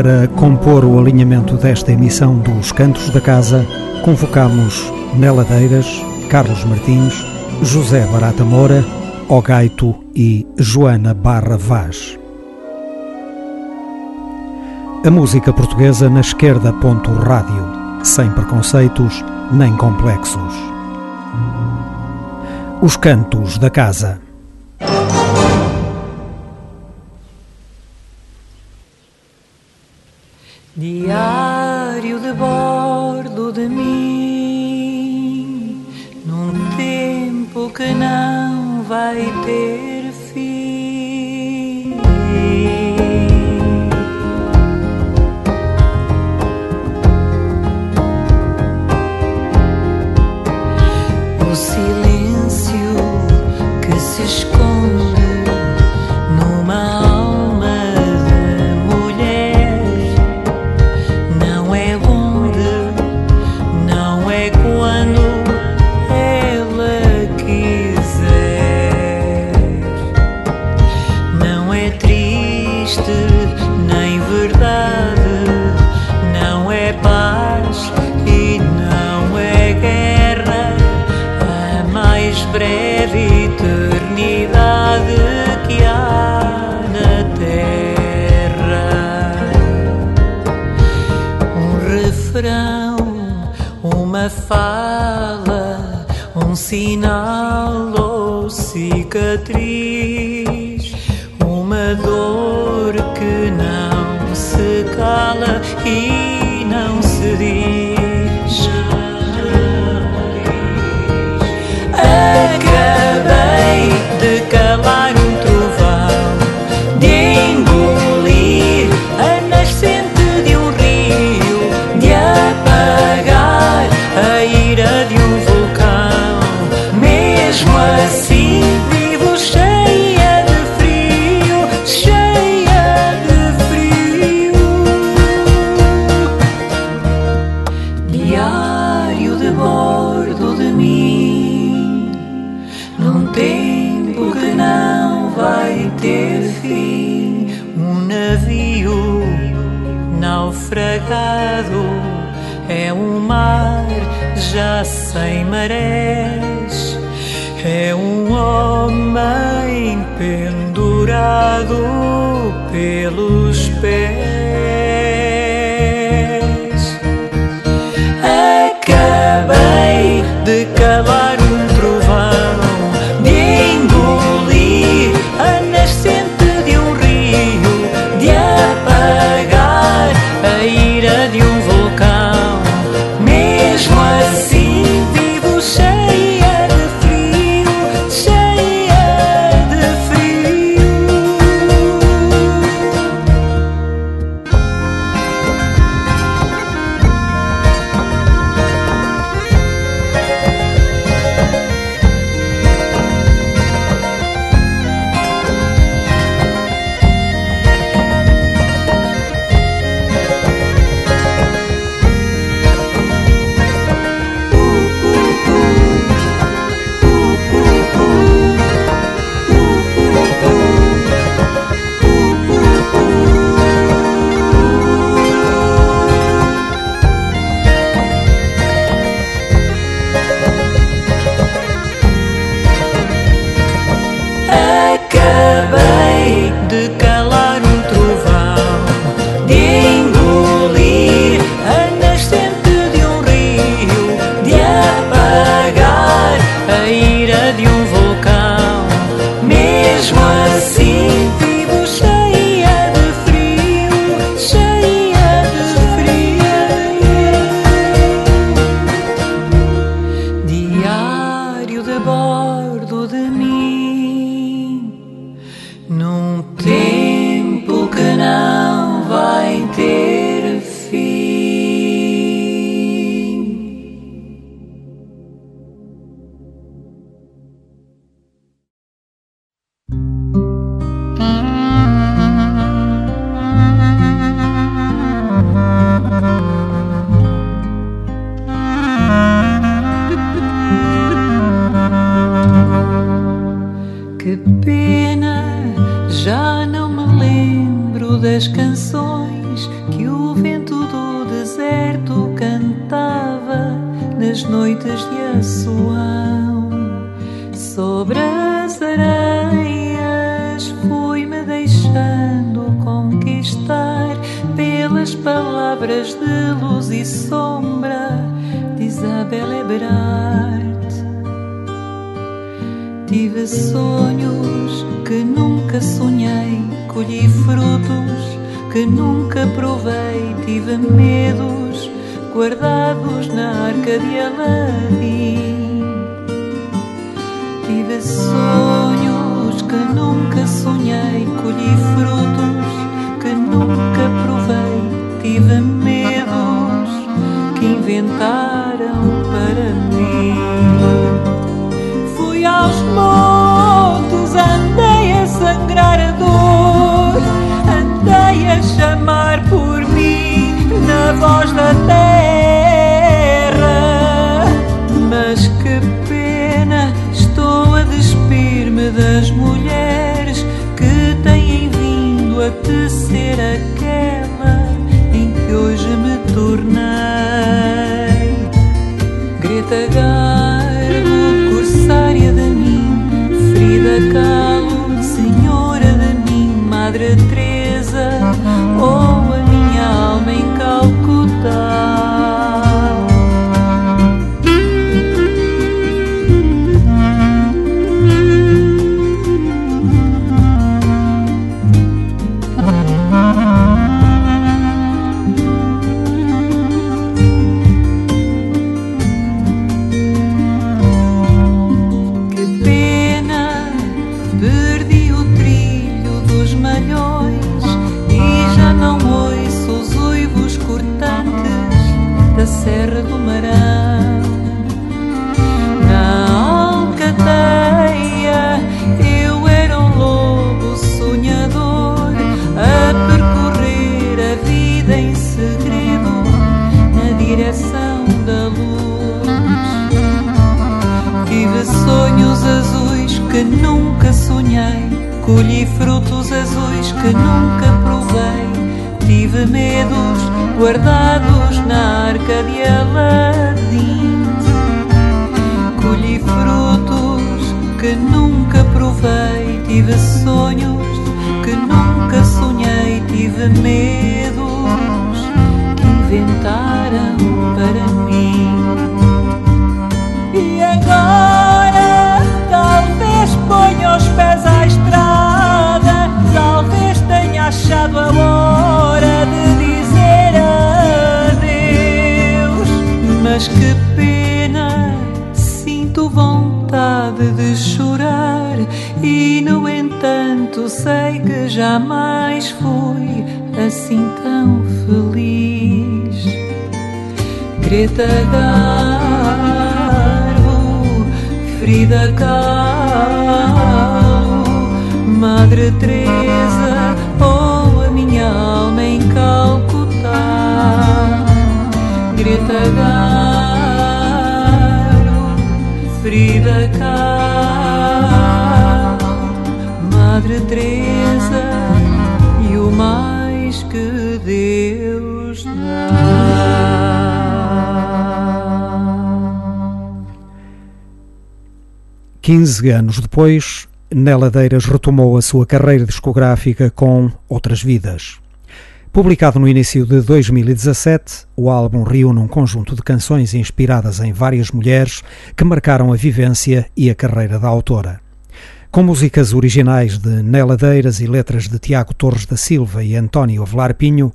Para compor o alinhamento desta emissão dos Cantos da Casa, convocamos Neladeiras, Carlos Martins, José Barata Moura, Ogaito e Joana Barra Vaz. A música portuguesa na esquerda. Rádio, sem preconceitos nem complexos. Os Cantos da Casa. sinal ou cicatriz, uma dor que não. naufragado é um mar já sem marés, é um homem pendurado pelos pés. Pelas palavras de luz e sombra de Isabel Eberhard. Tive sonhos que nunca sonhei, colhi frutos que nunca provei, tive medos guardados na arca de Aladim. Tive sonhos que nunca sonhei, colhi frutos provei, tive medos que inventaram para mim. Fui aos montes, andei a sangrar a dor, andei a chamar por mim na voz da terra. Mas que pena, estou a despir-me das mulheres que têm vindo a tecer que hoje me tornei. Greta guardados na arca de Aladim. Colhi frutos que nunca provei, tive sonhos que nunca sonhei, tive medos que inventaram para mim. Mas que pena, sinto vontade de chorar e no entanto sei que jamais fui assim tão feliz. Greta Garbo, Frida Kahlo, Madre Teresa, Frida Kahlo, Madre Teresa e o mais que Deus dá. 15 anos depois, Neladeiras retomou a sua carreira discográfica com Outras Vidas. Publicado no início de 2017, o álbum reúne um conjunto de canções inspiradas em várias mulheres que marcaram a vivência e a carreira da autora. Com músicas originais de Neladeiras e letras de Tiago Torres da Silva e António Avelar Pinho,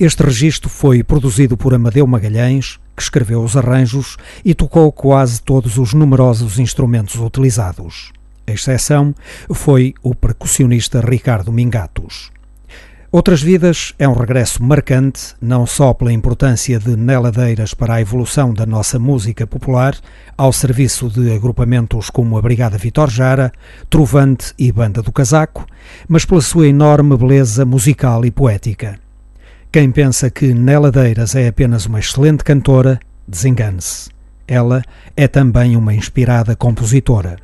este registro foi produzido por Amadeu Magalhães, que escreveu os arranjos e tocou quase todos os numerosos instrumentos utilizados. A exceção foi o percussionista Ricardo Mingatos. Outras Vidas é um regresso marcante, não só pela importância de Neladeiras para a evolução da nossa música popular, ao serviço de agrupamentos como a Brigada Vitor Jara, Trovante e Banda do Casaco, mas pela sua enorme beleza musical e poética. Quem pensa que Neladeiras é apenas uma excelente cantora, desengane-se. Ela é também uma inspirada compositora.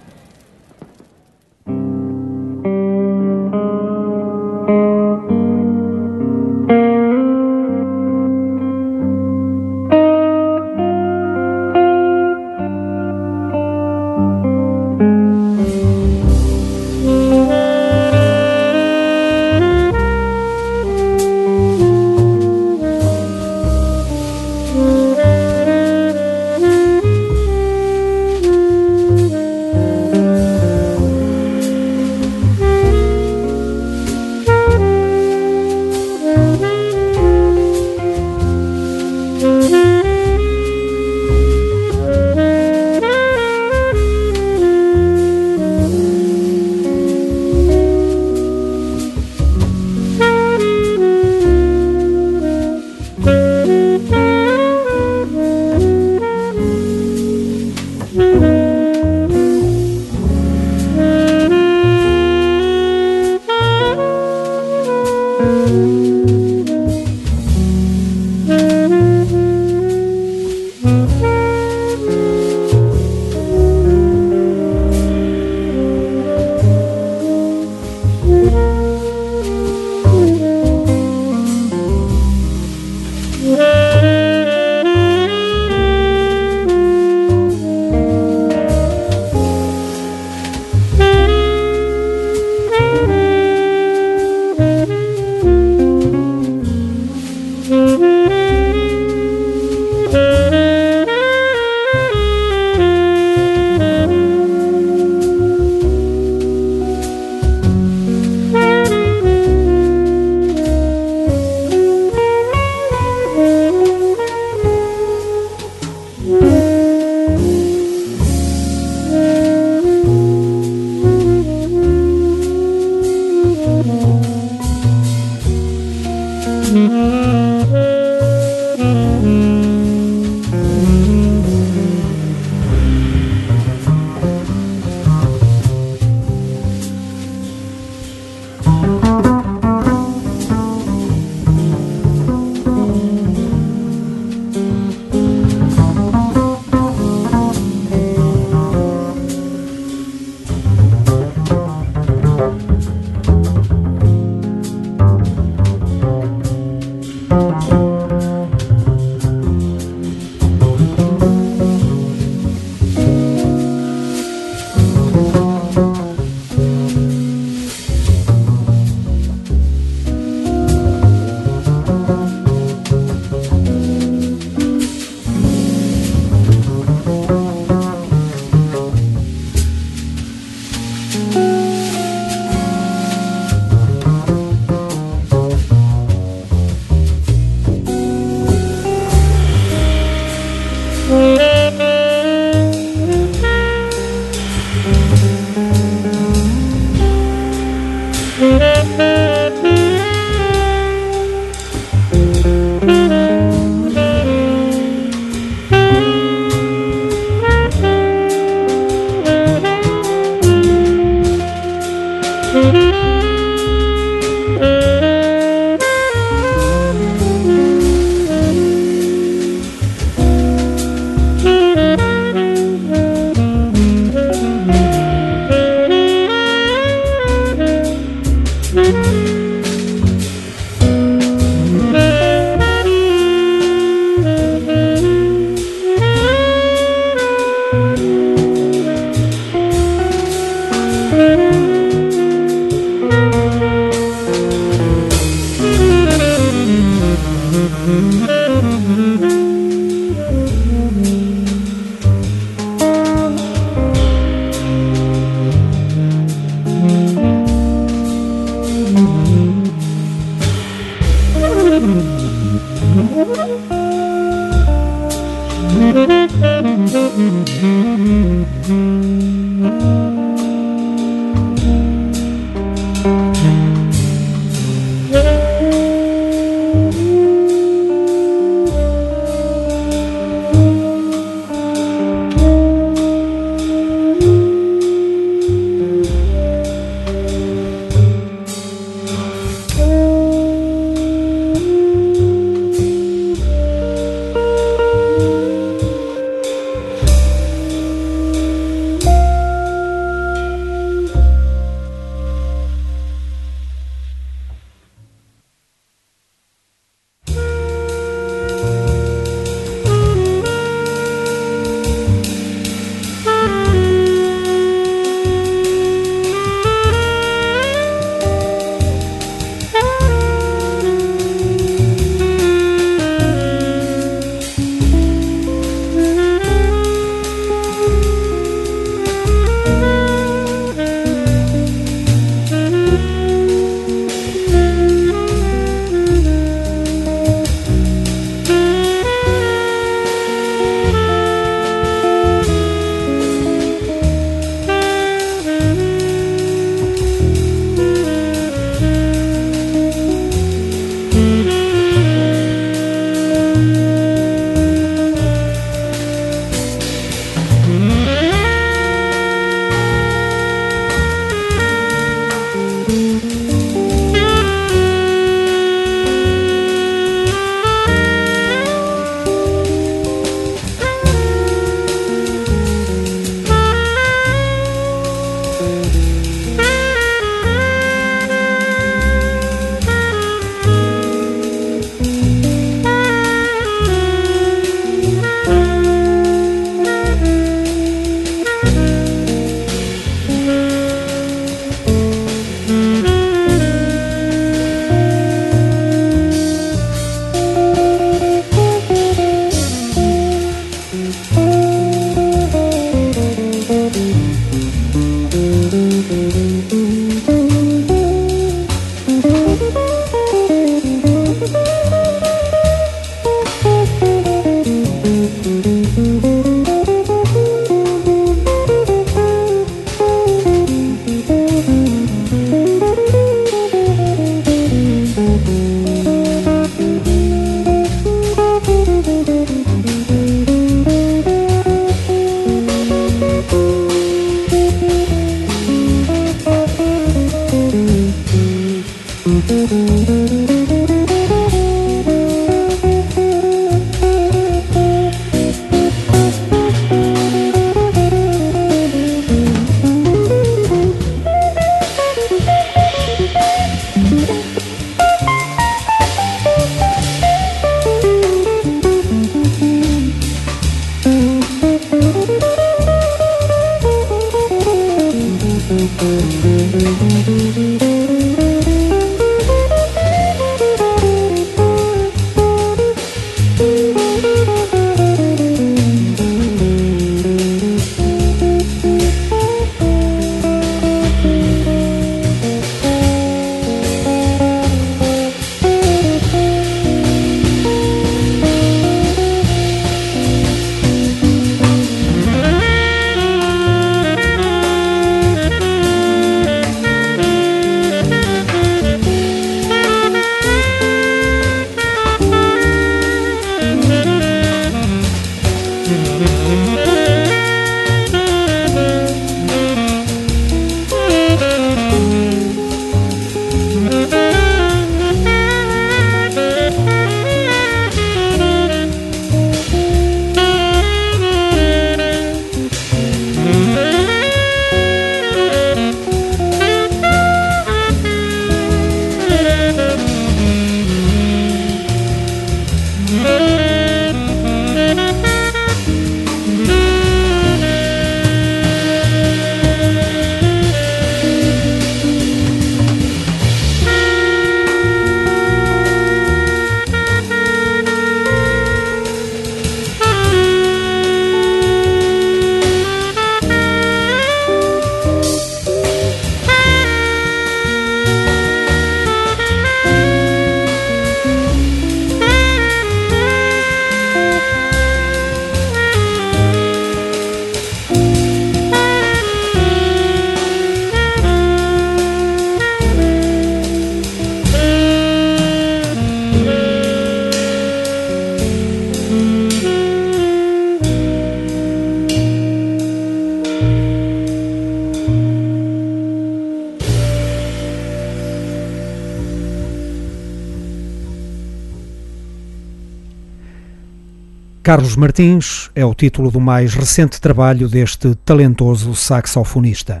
Carlos Martins é o título do mais recente trabalho deste talentoso saxofonista.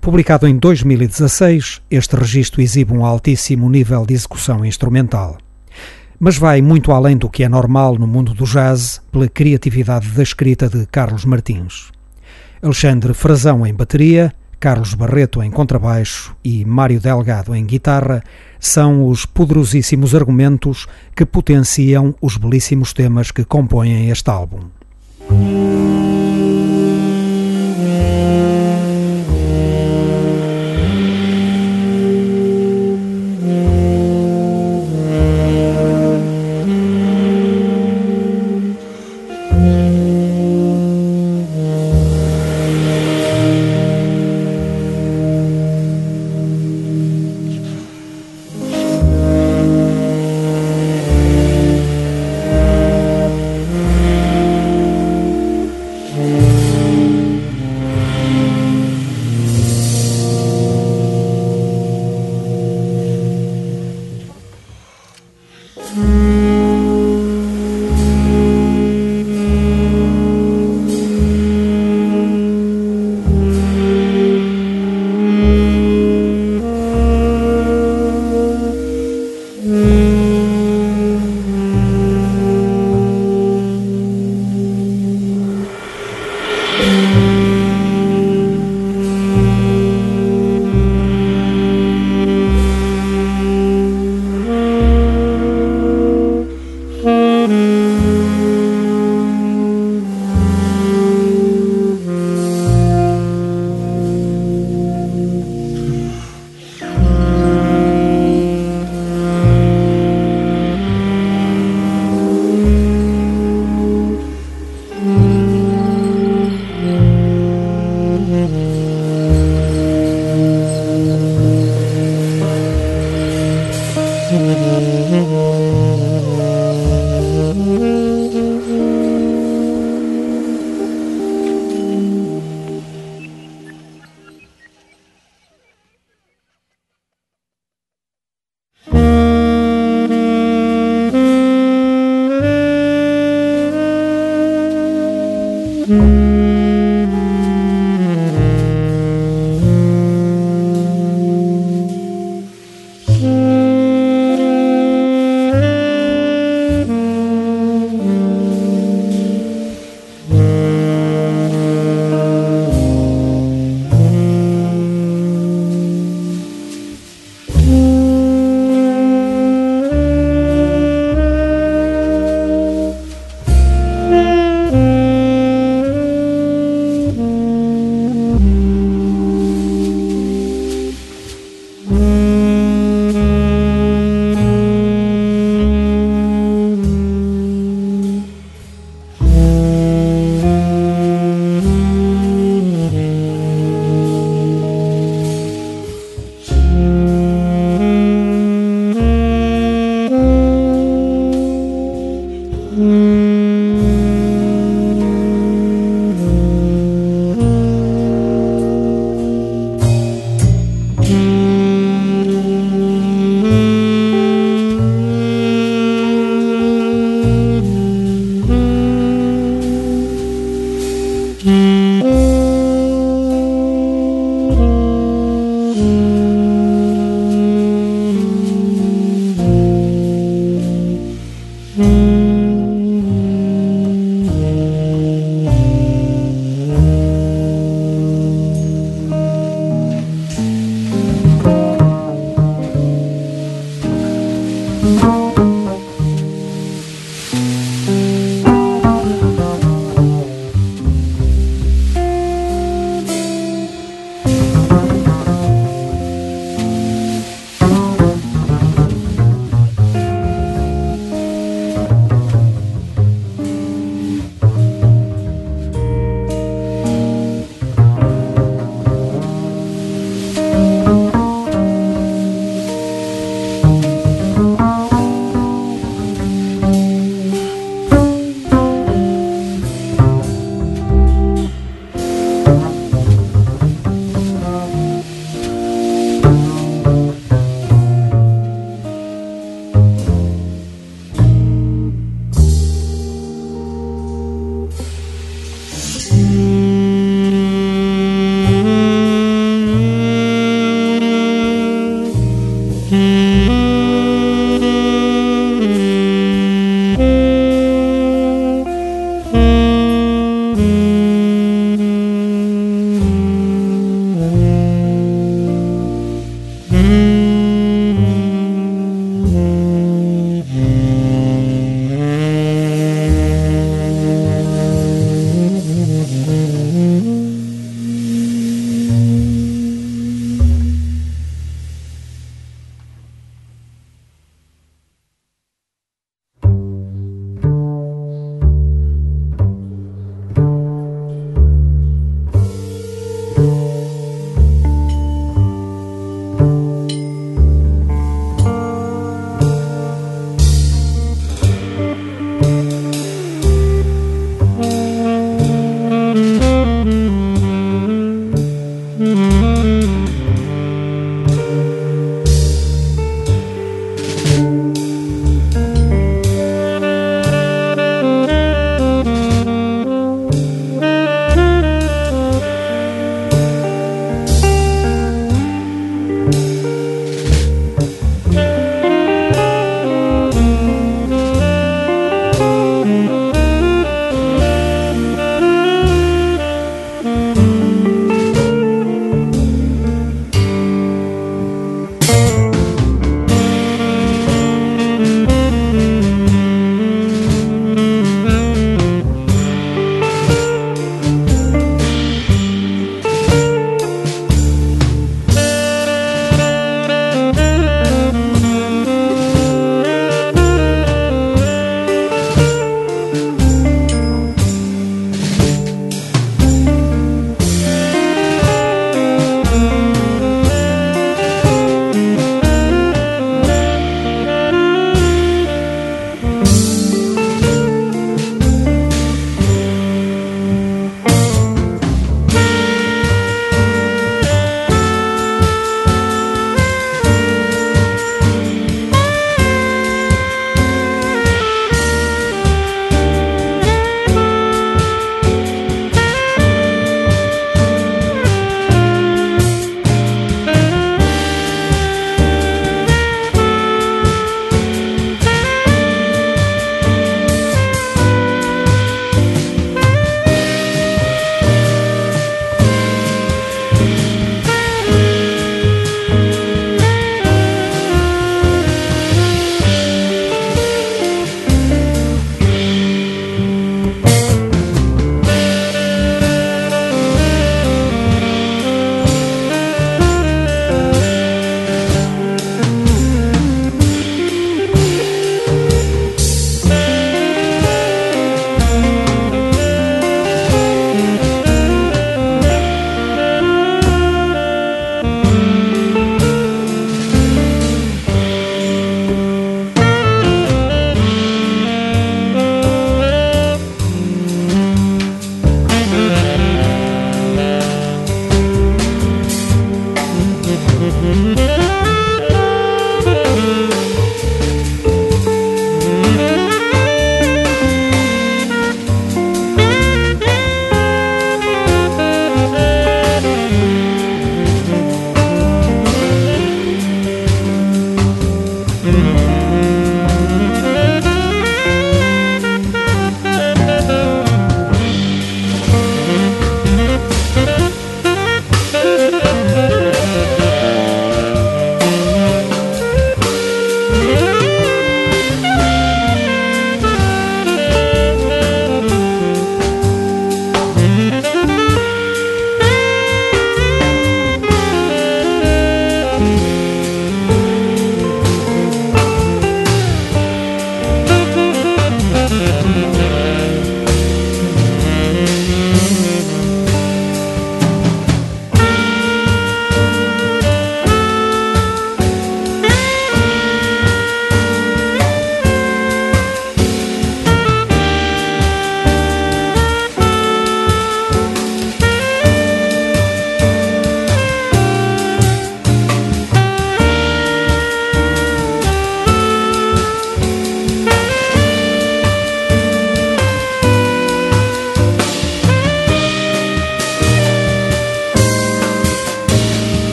Publicado em 2016, este registro exibe um altíssimo nível de execução instrumental. Mas vai muito além do que é normal no mundo do jazz pela criatividade da escrita de Carlos Martins. Alexandre Frazão em bateria, Carlos Barreto em contrabaixo e Mário Delgado em guitarra são os poderosíssimos argumentos que potenciam os belíssimos temas que compõem este álbum.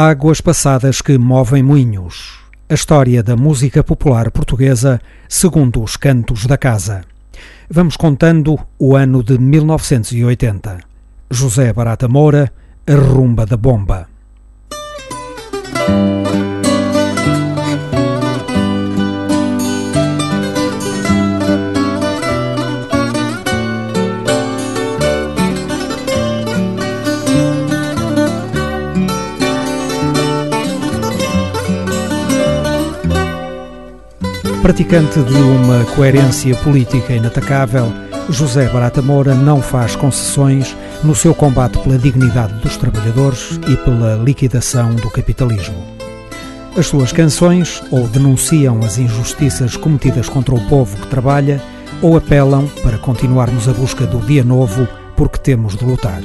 Águas passadas que movem moinhos. A história da música popular portuguesa segundo os cantos da casa. Vamos contando o ano de 1980. José Barata Moura, A Rumba da Bomba. Praticante de uma coerência política inatacável, José Barata Moura não faz concessões no seu combate pela dignidade dos trabalhadores e pela liquidação do capitalismo. As suas canções ou denunciam as injustiças cometidas contra o povo que trabalha ou apelam para continuarmos a busca do dia novo porque temos de lutar.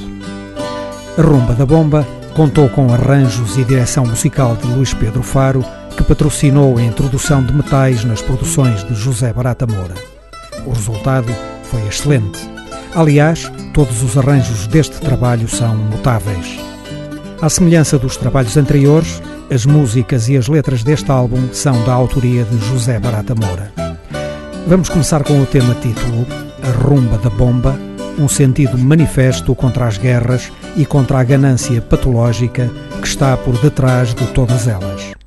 A Rumba da Bomba contou com arranjos e direção musical de Luís Pedro Faro que patrocinou a introdução de metais nas produções de José Barata Moura. O resultado foi excelente. Aliás, todos os arranjos deste trabalho são notáveis. À semelhança dos trabalhos anteriores, as músicas e as letras deste álbum são da autoria de José Barata Moura. Vamos começar com o tema título A Rumba da Bomba, um sentido manifesto contra as guerras e contra a ganância patológica que está por detrás de todas elas.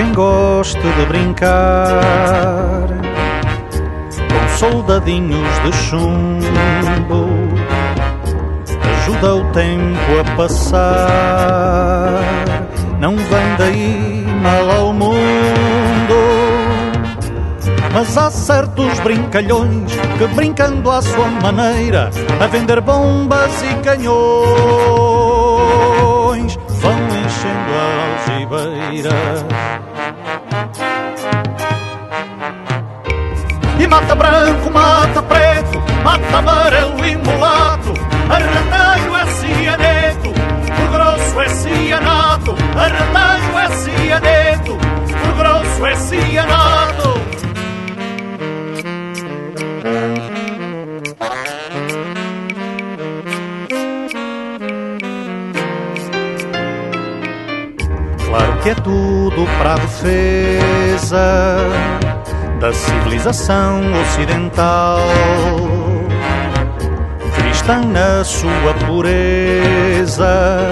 Quem goste de brincar com soldadinhos de chumbo, ajuda o tempo a passar, não vem daí mal ao mundo. Mas há certos brincalhões que, brincando à sua maneira, a vender bombas e canhões, vão enchendo a algibeira mata branco, mata preto, mata amarelo e mulato, arretalho é cianeto, o grosso é cianato, arretalho é cianeto, o grosso é cianato. Claro que é tudo para a defesa da civilização ocidental, cristã na sua pureza,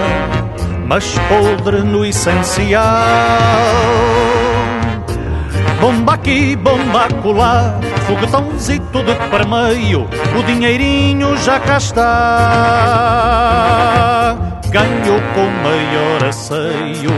mas podre no essencial. Bomba aqui, bomba acolá, foguetãozito de permeio, o dinheirinho já cá está. Ganhou com maior asseio.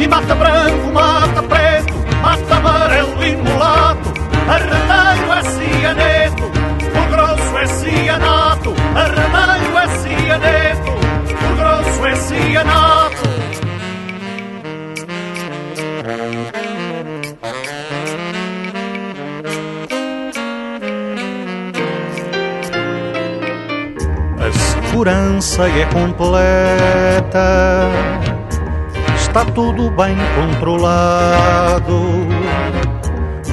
E mata branco, mata preto, mata amarelo e mulato, arretalho é cianeto, o grosso é cianato, arretalho é cianeto, o grosso é cianato. A segurança é completa, está tudo bem controlado.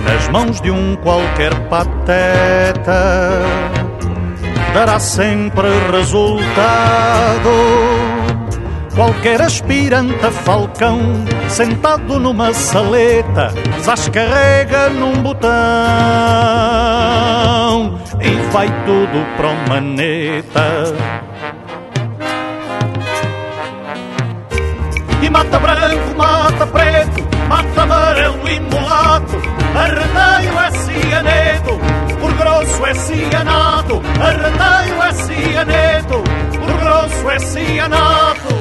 Nas mãos de um qualquer pateta, dará sempre resultado. Qualquer aspirante a falcão, sentado numa saleta, descarrega num botão e vai tudo para o maneta. Mata branco, mata preto, mata amarelo e mulato, arredaio é cianeto, por grosso é cianato, arredaio é cianeto, por grosso é cianato.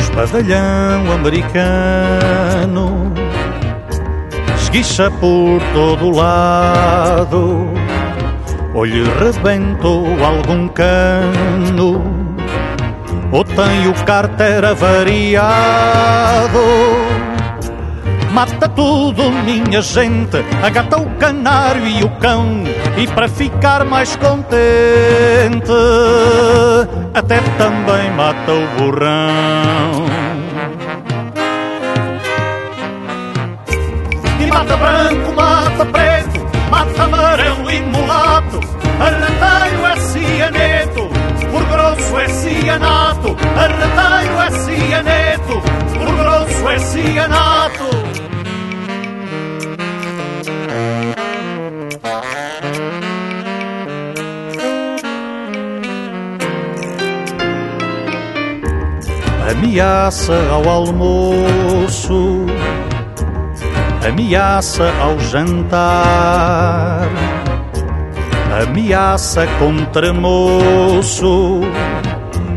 Espadalhão americano esguicha por todo lado, ou lhe rebentou algum cano, ou tem o cárter avariado. Mata tudo, minha gente, agata o canário e o cão, e para ficar mais contente, até também mata o burrão. Mata branco, mata preto, mata amarelo e mulato, arretalho é cianeto, por grosso é cianato, arretalho é cianeto, por grosso é cianato. Ameaça ao almoço, ameaça ao jantar, ameaça com tremoço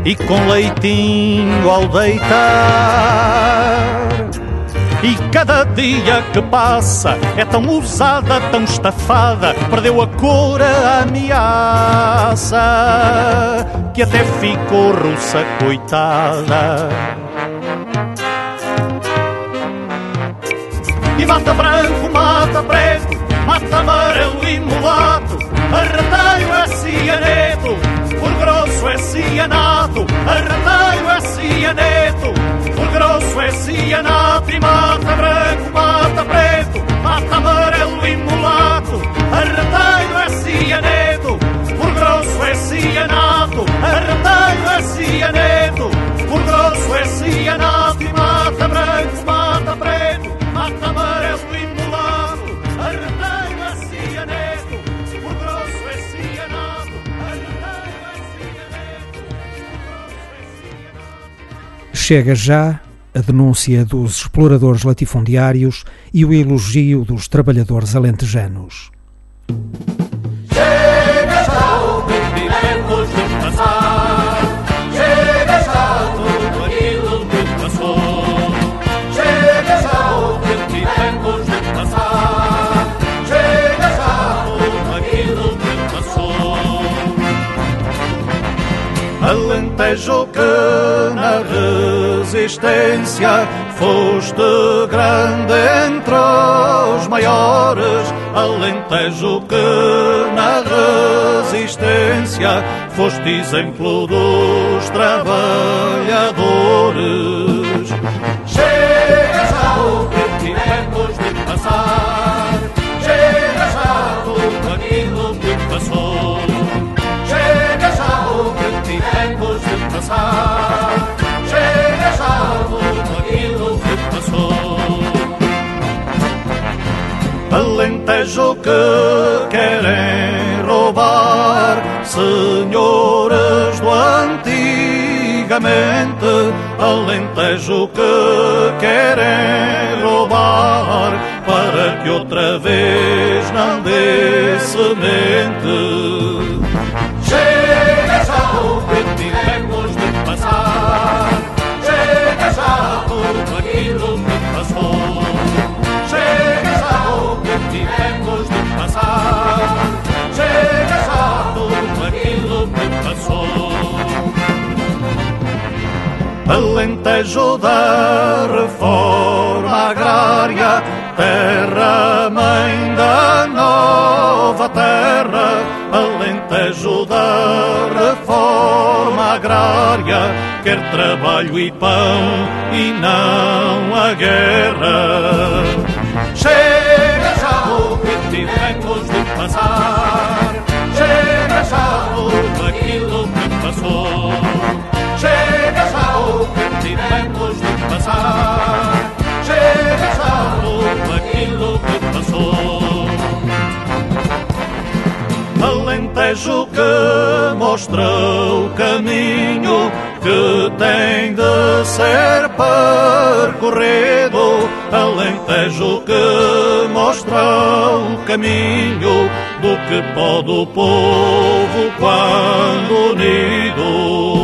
e com leitinho ao deitar. E cada dia que passa é tão usada, tão estafada, perdeu a cor a ameaça, que até ficou russa coitada. E mata branco, mata preto, mata amarelo e mulato, arretalho é cianeto, por grosso é cianato, arretalho é cianeto, por grosso é cianato, e mata branco, mata preto, mata amarelo e mulato, arretalho é cianeto, por grosso é cianato, arretalho é cianeto, por grosso é cianato, e mata branco, mata preto, é é é. Chega já a denúncia dos exploradores latifundiários e o elogio dos trabalhadores alentejanos. Alentejo que na resistência foste grande entre os maiores. Alentejo que na resistência foste exemplo dos trabalhadores. Alentejo que querem roubar, senhores do antigamente. Alentejo que querem roubar, para que outra vez não dê semente. Da reforma agrária, terra mãe da nova terra. Alentejo da reforma agrária, quer trabalho e pão e não a guerra. Alentejo que mostra o caminho que tem de ser percorrido. Alentejo que mostra o caminho do que pode o povo quando unido.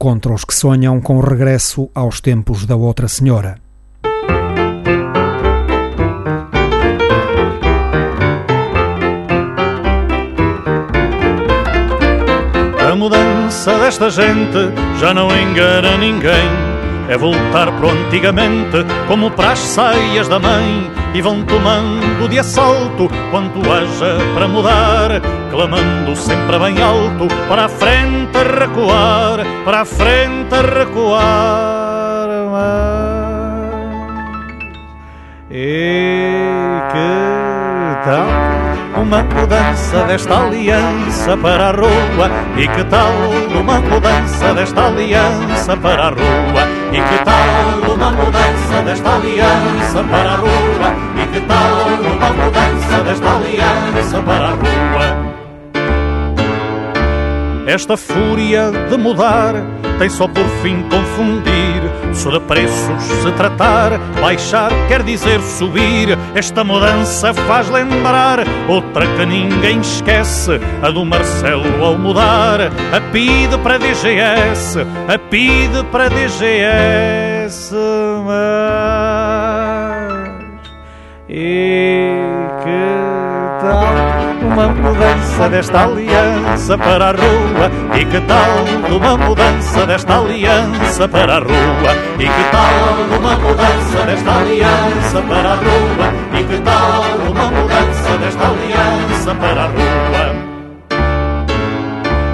contra os que sonham com o regresso aos tempos da outra senhora. A mudança desta gente já não engana ninguém. É voltar pro antigamente, como para as saias da mãe, e vão tomando de assalto quanto haja para mudar, clamando sempre bem alto, para a frente a recuar, para a frente a recuar. E que tal? uma mudança desta aliança para a rua? E que tal uma mudança desta aliança para a rua? E que tal uma mudança desta aliança para a rua? E que tal uma mudança desta aliança para a rua? Esta fúria de mudar tem só por fim confundir. De preços se tratar, baixar quer dizer subir. Esta mudança faz lembrar outra que ninguém esquece, a do Marcelo ao mudar. A PIDE para DGS, a PIDE para DGS. Mas... E? Uma mudança desta aliança para a rua? E que tal uma mudança desta aliança para a rua? E que tal uma mudança desta aliança para a rua? E que tal uma mudança desta aliança para a rua?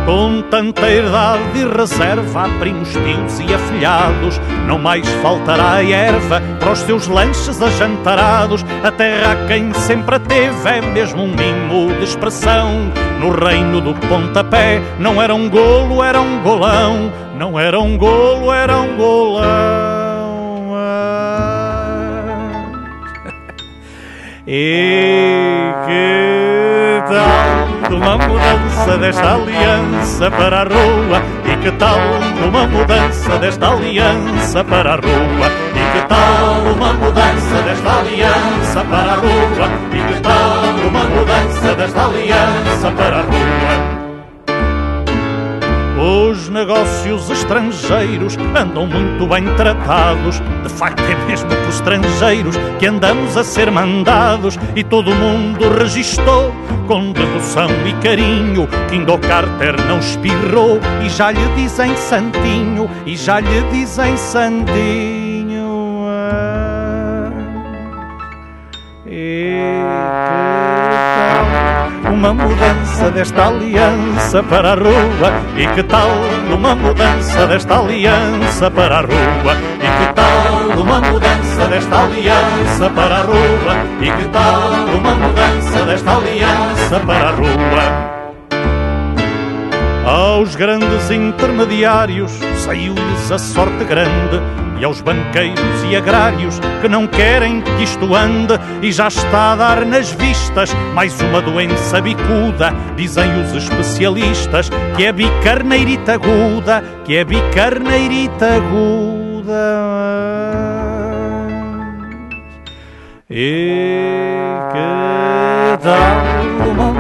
Com tanta herdade e reserva a primos tios e afilhados Não mais faltará erva para os seus lanches ajantarados. A terra a quem sempre a teve é mesmo um mimo de expressão. No reino do pontapé não era um golo, era um golão. Não era um golo, era um golão. Ah. E que tal? Tomamos mudança desta aliança para a rua? E que tal uma mudança desta aliança para a rua? E que tal uma mudança desta aliança para a rua? E que tal uma mudança desta aliança para a rua? Os negócios estrangeiros andam muito bem tratados. De facto, é mesmo por estrangeiros que andamos a ser mandados. E todo mundo registou com devoção e carinho que Indo Carter não espirrou. E já lhe dizem Santinho, e já lhe dizem Santinho. Ah, e uma mudança desta aliança para a rua? E que tal uma mudança desta aliança para a rua? E que tal uma mudança desta aliança para a rua? E que tal uma mudança desta aliança para a rua? Aos grandes intermediários saiu-lhes a sorte grande e aos banqueiros e agrários que não querem que isto ande e já está a dar nas vistas mais uma doença bicuda. Dizem os especialistas que é bicarneirita aguda, que é bicarneirita aguda. E que uma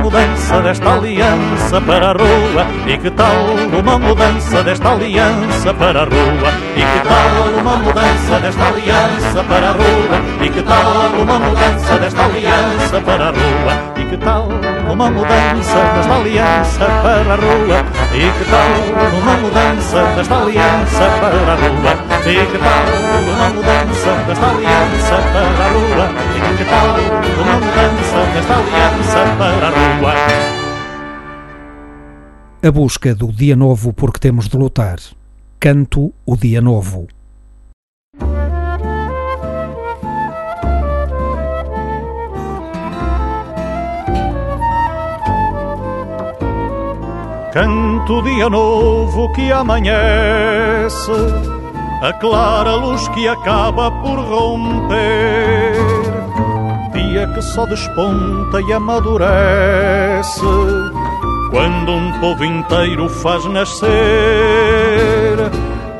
mudança desta aliança para a rua? E que tal uma mudança desta aliança para a rua? E que tal uma mudança desta aliança para a rua? E que tal uma mudança desta aliança para a rua? Que tal uma mudança desta aliança para a rua? E que tal uma mudança desta aliança para a rua? E que tal uma mudança desta aliança para a rua? E que tal uma mudança desta aliança para a rua? A busca do dia novo porque temos de lutar. Canto o dia novo. Canto o dia novo que amanhece, a clara luz que acaba por romper, dia que só desponta e amadurece, quando um povo inteiro faz nascer.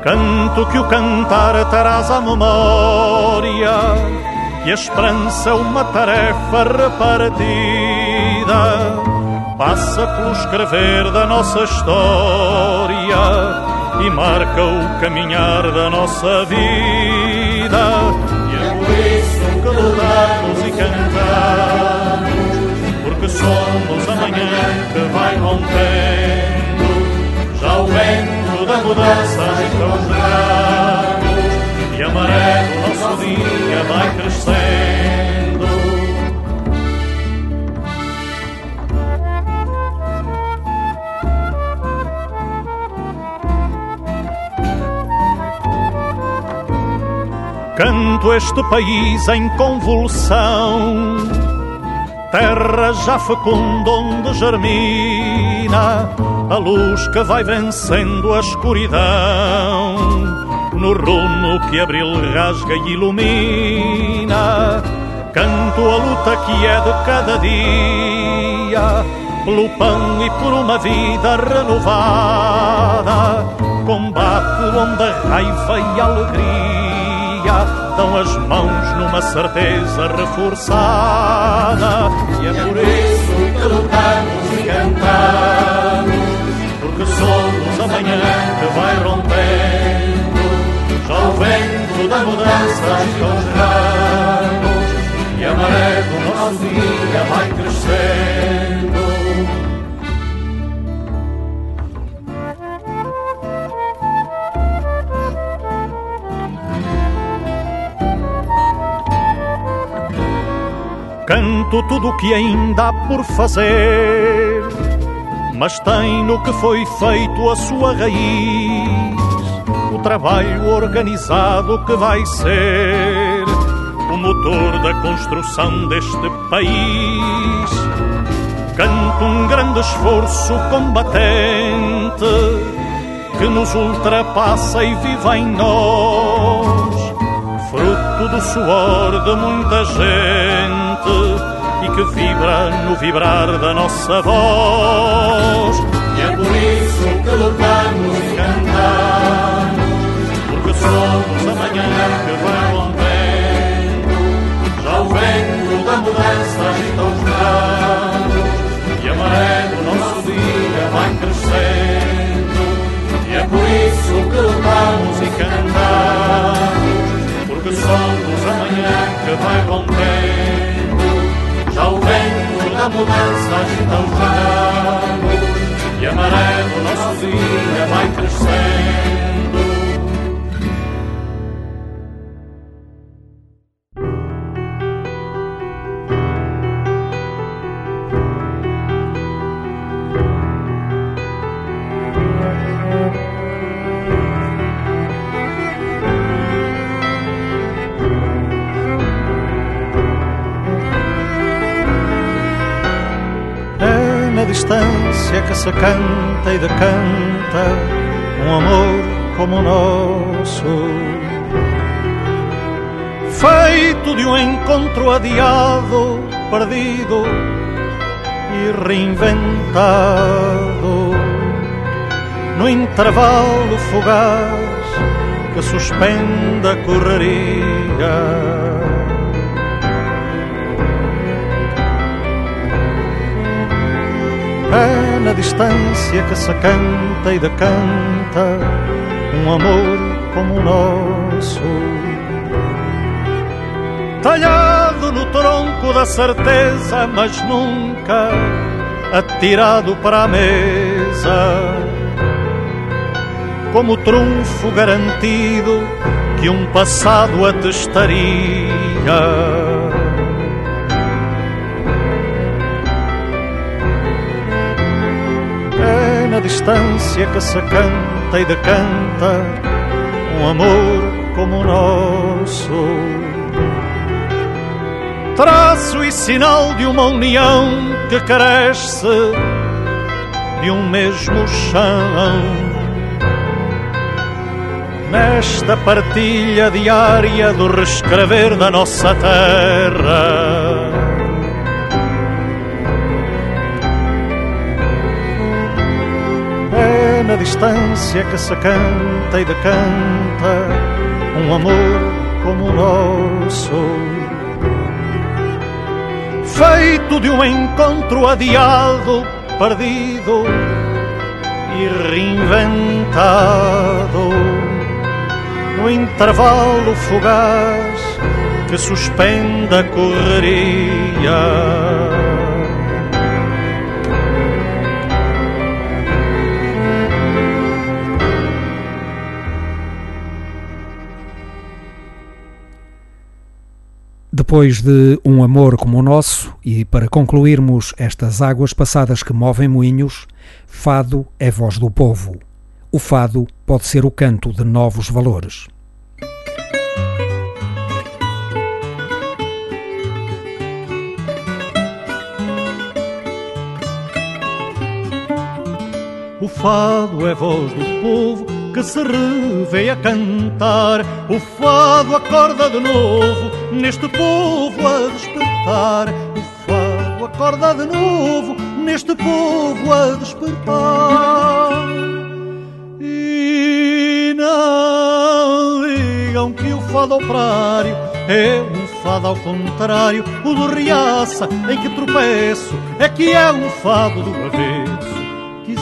Canto que o cantar traz à memória, que a esperança é uma tarefa repartida passa pelo escrever da nossa história e marca o caminhar da nossa vida. E é por isso que lutamos e cantamos, porque somos a manhã que vai rompendo, já o vento da mudança entra os ramos, e a maré do nosso dia vai crescendo. Canto este país em convulsão, terra já fecunda onde germina a luz que vai vencendo a escuridão. No rumo que abril rasga e ilumina, canto a luta que é de cada dia, pelo pão e por uma vida renovada. Combate onde a raiva e a alegria dão as mãos numa certeza reforçada. E é por isso que lutamos e cantamos, porque somos a manhã que vai rompendo, já o vento da mudança está os ramos, e a maré do nosso dia vai crescendo. Canto tudo o que ainda há por fazer, mas tem no que foi feito a sua raiz. O trabalho organizado que vai ser o motor da construção deste país. Canto um grande esforço combatente que nos ultrapassa e vive em nós fruto do suor de muita gente que vibra no vibrar da nossa voz. E é por isso que lutamos e cantamos, porque somos a manhã que vai rompendo. Já o vento da mudança agita os ramos, e do nosso dia vai crescendo. E é por isso que lutamos e cantamos, porque somos a manhã que vai rompendo. Da mudança agita os ramos, e a maré do nosso dia vai crescendo. Se canta e decanta um amor como o nosso. Feito de um encontro adiado, perdido e reinventado. No intervalo fugaz que suspende a correria. Na distância que se canta e decanta um amor como o nosso. Talhado no tronco da certeza, mas nunca atirado para a mesa. Como trunfo garantido que um passado atestaria. Distância que se canta e decanta um amor como o nosso. Traço e sinal de uma união que cresce de um mesmo chão. Nesta partilha diária do reescrever da nossa terra. Distância que se canta e decanta um amor como o nosso. Feito de um encontro adiado, perdido e reinventado. No intervalo fugaz que suspende a correria. Depois de um amor como o nosso, e para concluirmos estas águas passadas que movem moinhos, fado é voz do povo. O fado pode ser o canto de novos valores. O fado é voz do povo que se revê a cantar. O fado acorda de novo neste povo a despertar. O fado acorda de novo neste povo a despertar. E não digam que o fado operário é um fado ao contrário. O do riaça em que tropeço é que é um fado do avesso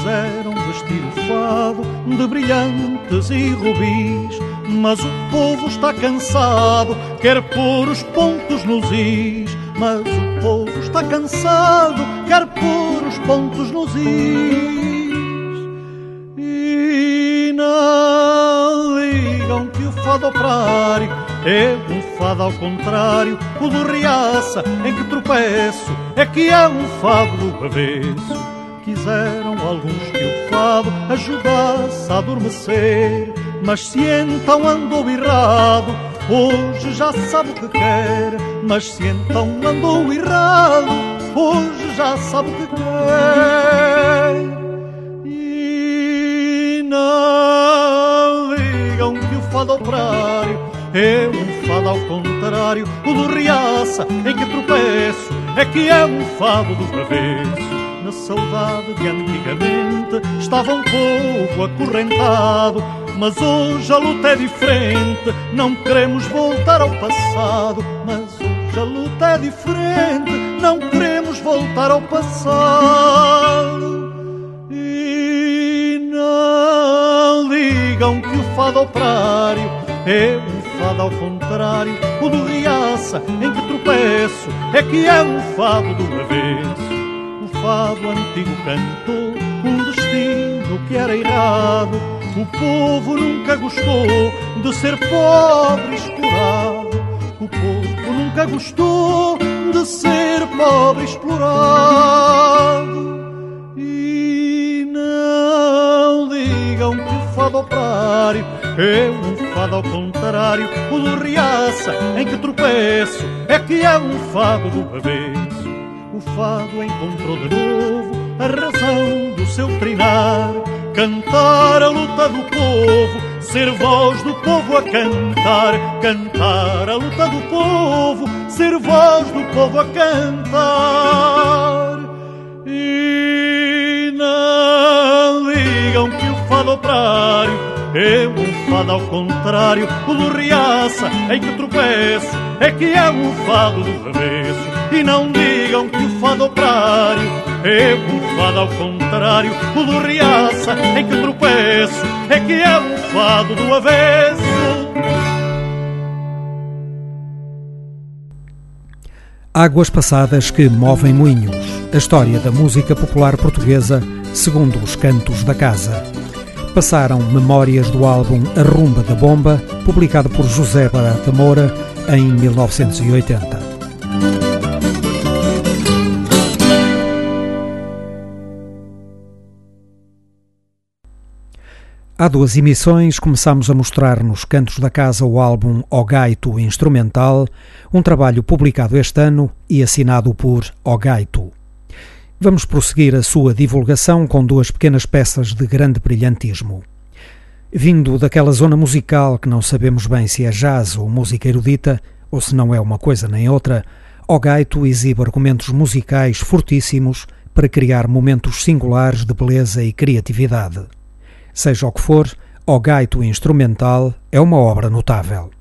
quiseram vestir o fado de brilhantes e rubis, mas o povo está cansado, quer pôr os pontos nos is. Mas o povo está cansado, quer pôr os pontos nos is. E não ligam que o fado operário é um fado ao contrário, o do riaça em que tropeço é que é um fado do avesso quiseram alguns que o fado ajudasse a adormecer. Mas se então andou errado, hoje já sabe o que quer. Mas se então andou errado, hoje já sabe o que quer. E não digam que o fado operário é um fado ao contrário, o do riaça em que tropeço é que é um fado do avesso. Na saudade de antigamente estava um povo acorrentado, mas hoje a luta é diferente. Não queremos voltar ao passado, mas hoje a luta é diferente. Não queremos voltar ao passado. E não digam que o fado operário é um fado ao contrário, o do riaça em que tropeço é que é um fado do avesso. Fado antigo cantou um destino que era errado. O povo nunca gostou de ser pobre explorado. O povo nunca gostou de ser pobre explorado. E não digam que o fado operário é um fado ao contrário, o do riaça em que tropeço é que é um fado do avesso. O fado encontrou de novo a razão do seu trinar, cantar a luta do povo, ser voz do povo a cantar, cantar a luta do povo, ser voz do povo a cantar. E não digam que o fado operário é um fado ao contrário, o do riaça em que tropeço é que é um fado do avesso. E não digam que o fado operário é um fado ao contrário, o do riaça em que tropeço é que é um fado do avesso. Águas passadas que movem moinhos. A história da música popular portuguesa segundo os cantos da casa passaram memórias do álbum A Rumba da Bomba, publicado por José Barata Moura em 1980. Há duas emissões começamos a mostrar nos cantos da casa o álbum O Gaito Instrumental, um trabalho publicado este ano e assinado por O Gaito. Vamos prosseguir a sua divulgação com duas pequenas peças de grande brilhantismo. Vindo daquela zona musical que não sabemos bem se é jazz ou música erudita, ou se não é uma coisa nem outra, O Gaito exibe argumentos musicais fortíssimos para criar momentos singulares de beleza e criatividade. Seja o que for, O Gaito Instrumental é uma obra notável.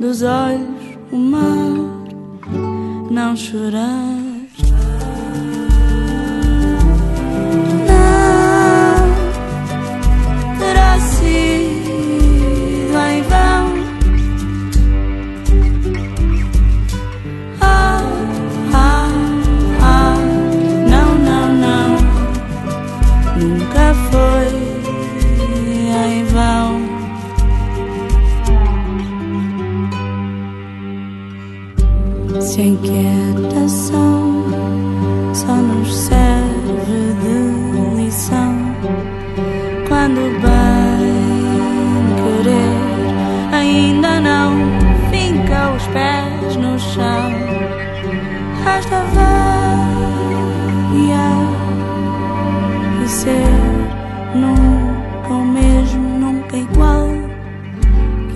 Dos olhos o mar, não chorar.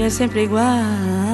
É sempre igual.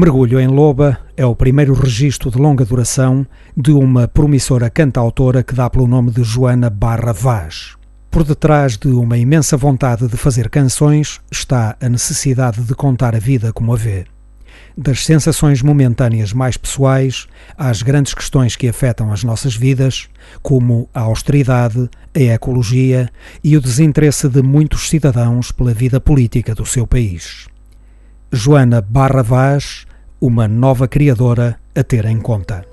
Mergulho em Loba é o primeiro registro de longa duração de uma promissora cantautora que dá pelo nome de Joana Barra Vaz. Por detrás de uma imensa vontade de fazer canções está a necessidade de contar a vida como a vê. Das sensações momentâneas mais pessoais às grandes questões que afetam as nossas vidas, como a austeridade, a ecologia e o desinteresse de muitos cidadãos pela vida política do seu país. Joana Barra Vaz uma nova criadora a ter em conta.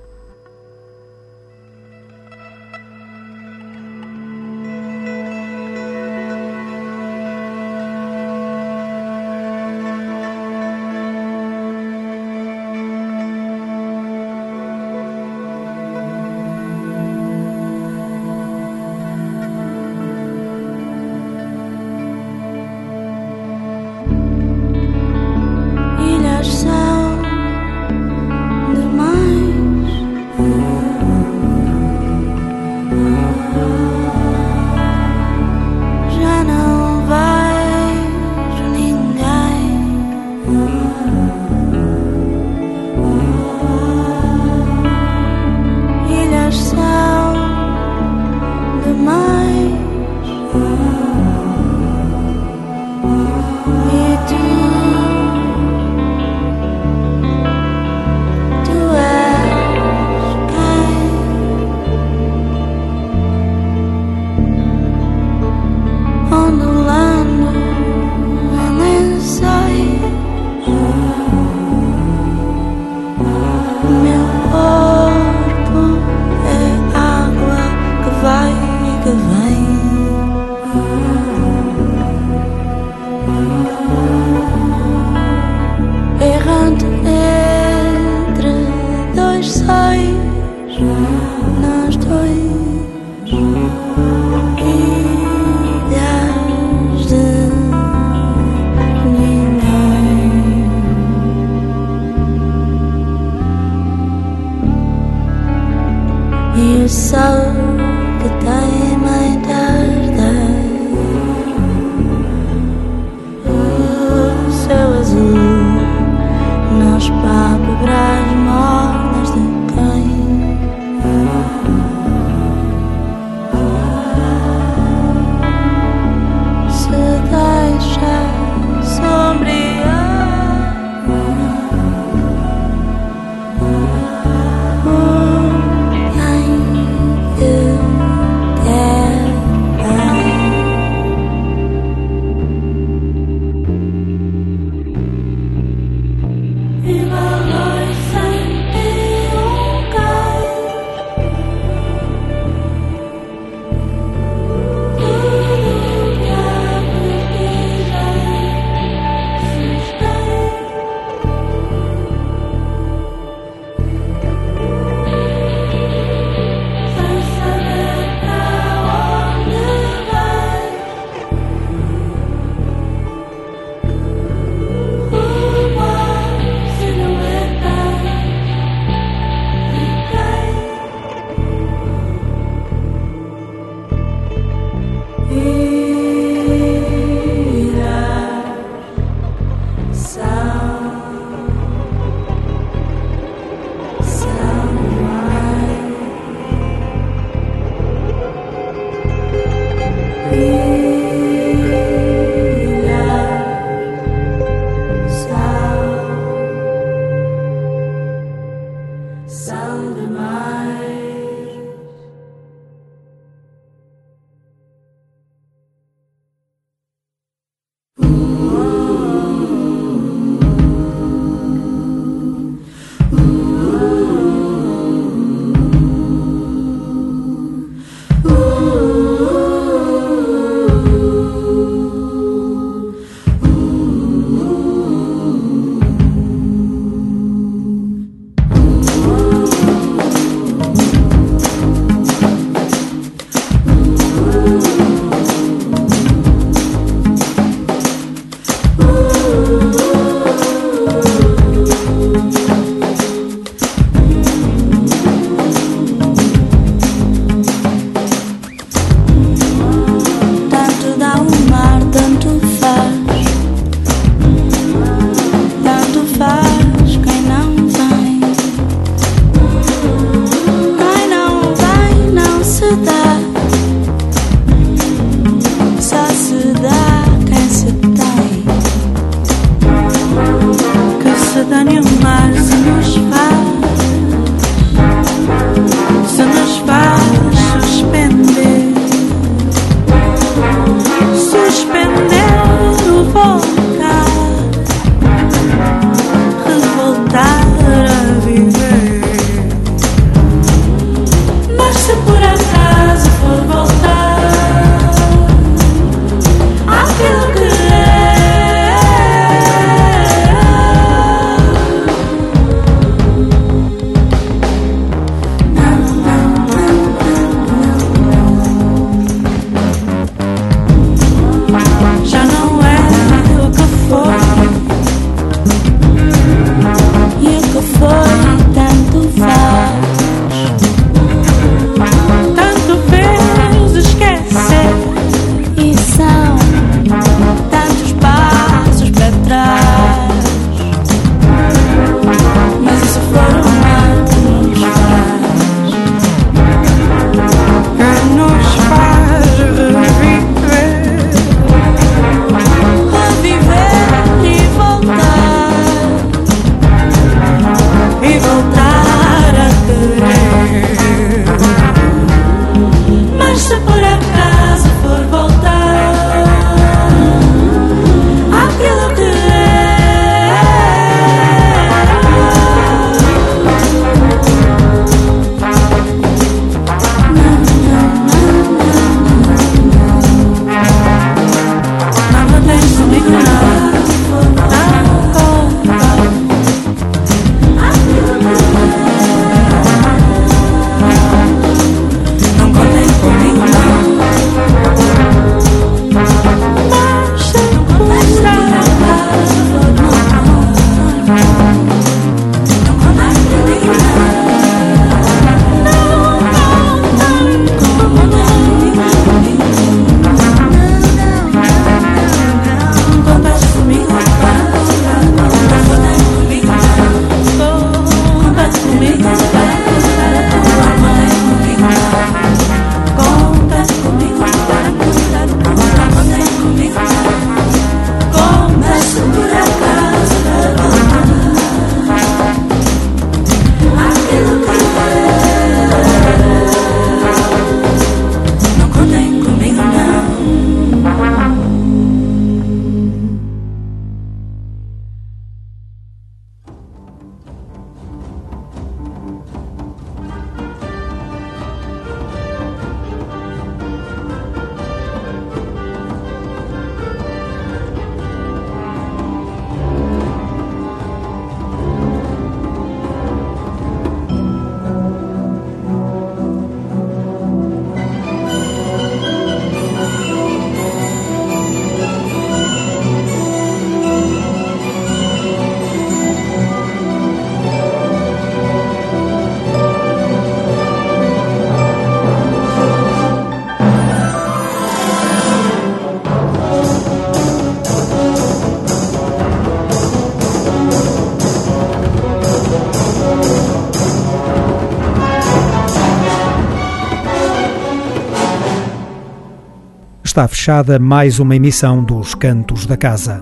Fechada mais uma emissão dos Cantos da Casa.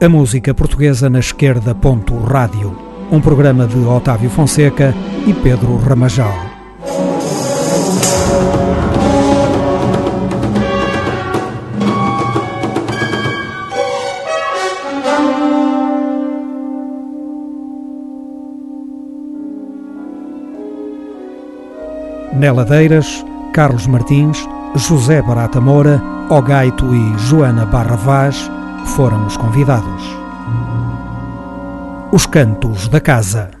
A música portuguesa na esquerda. Ponto rádio. Um programa de Otávio Fonseca e Pedro Ramajal. Neladeiras, Carlos Martins, José Barata Moura, Ogaito e Joana Barra Vaz foram os convidados. Os Cantos da Casa.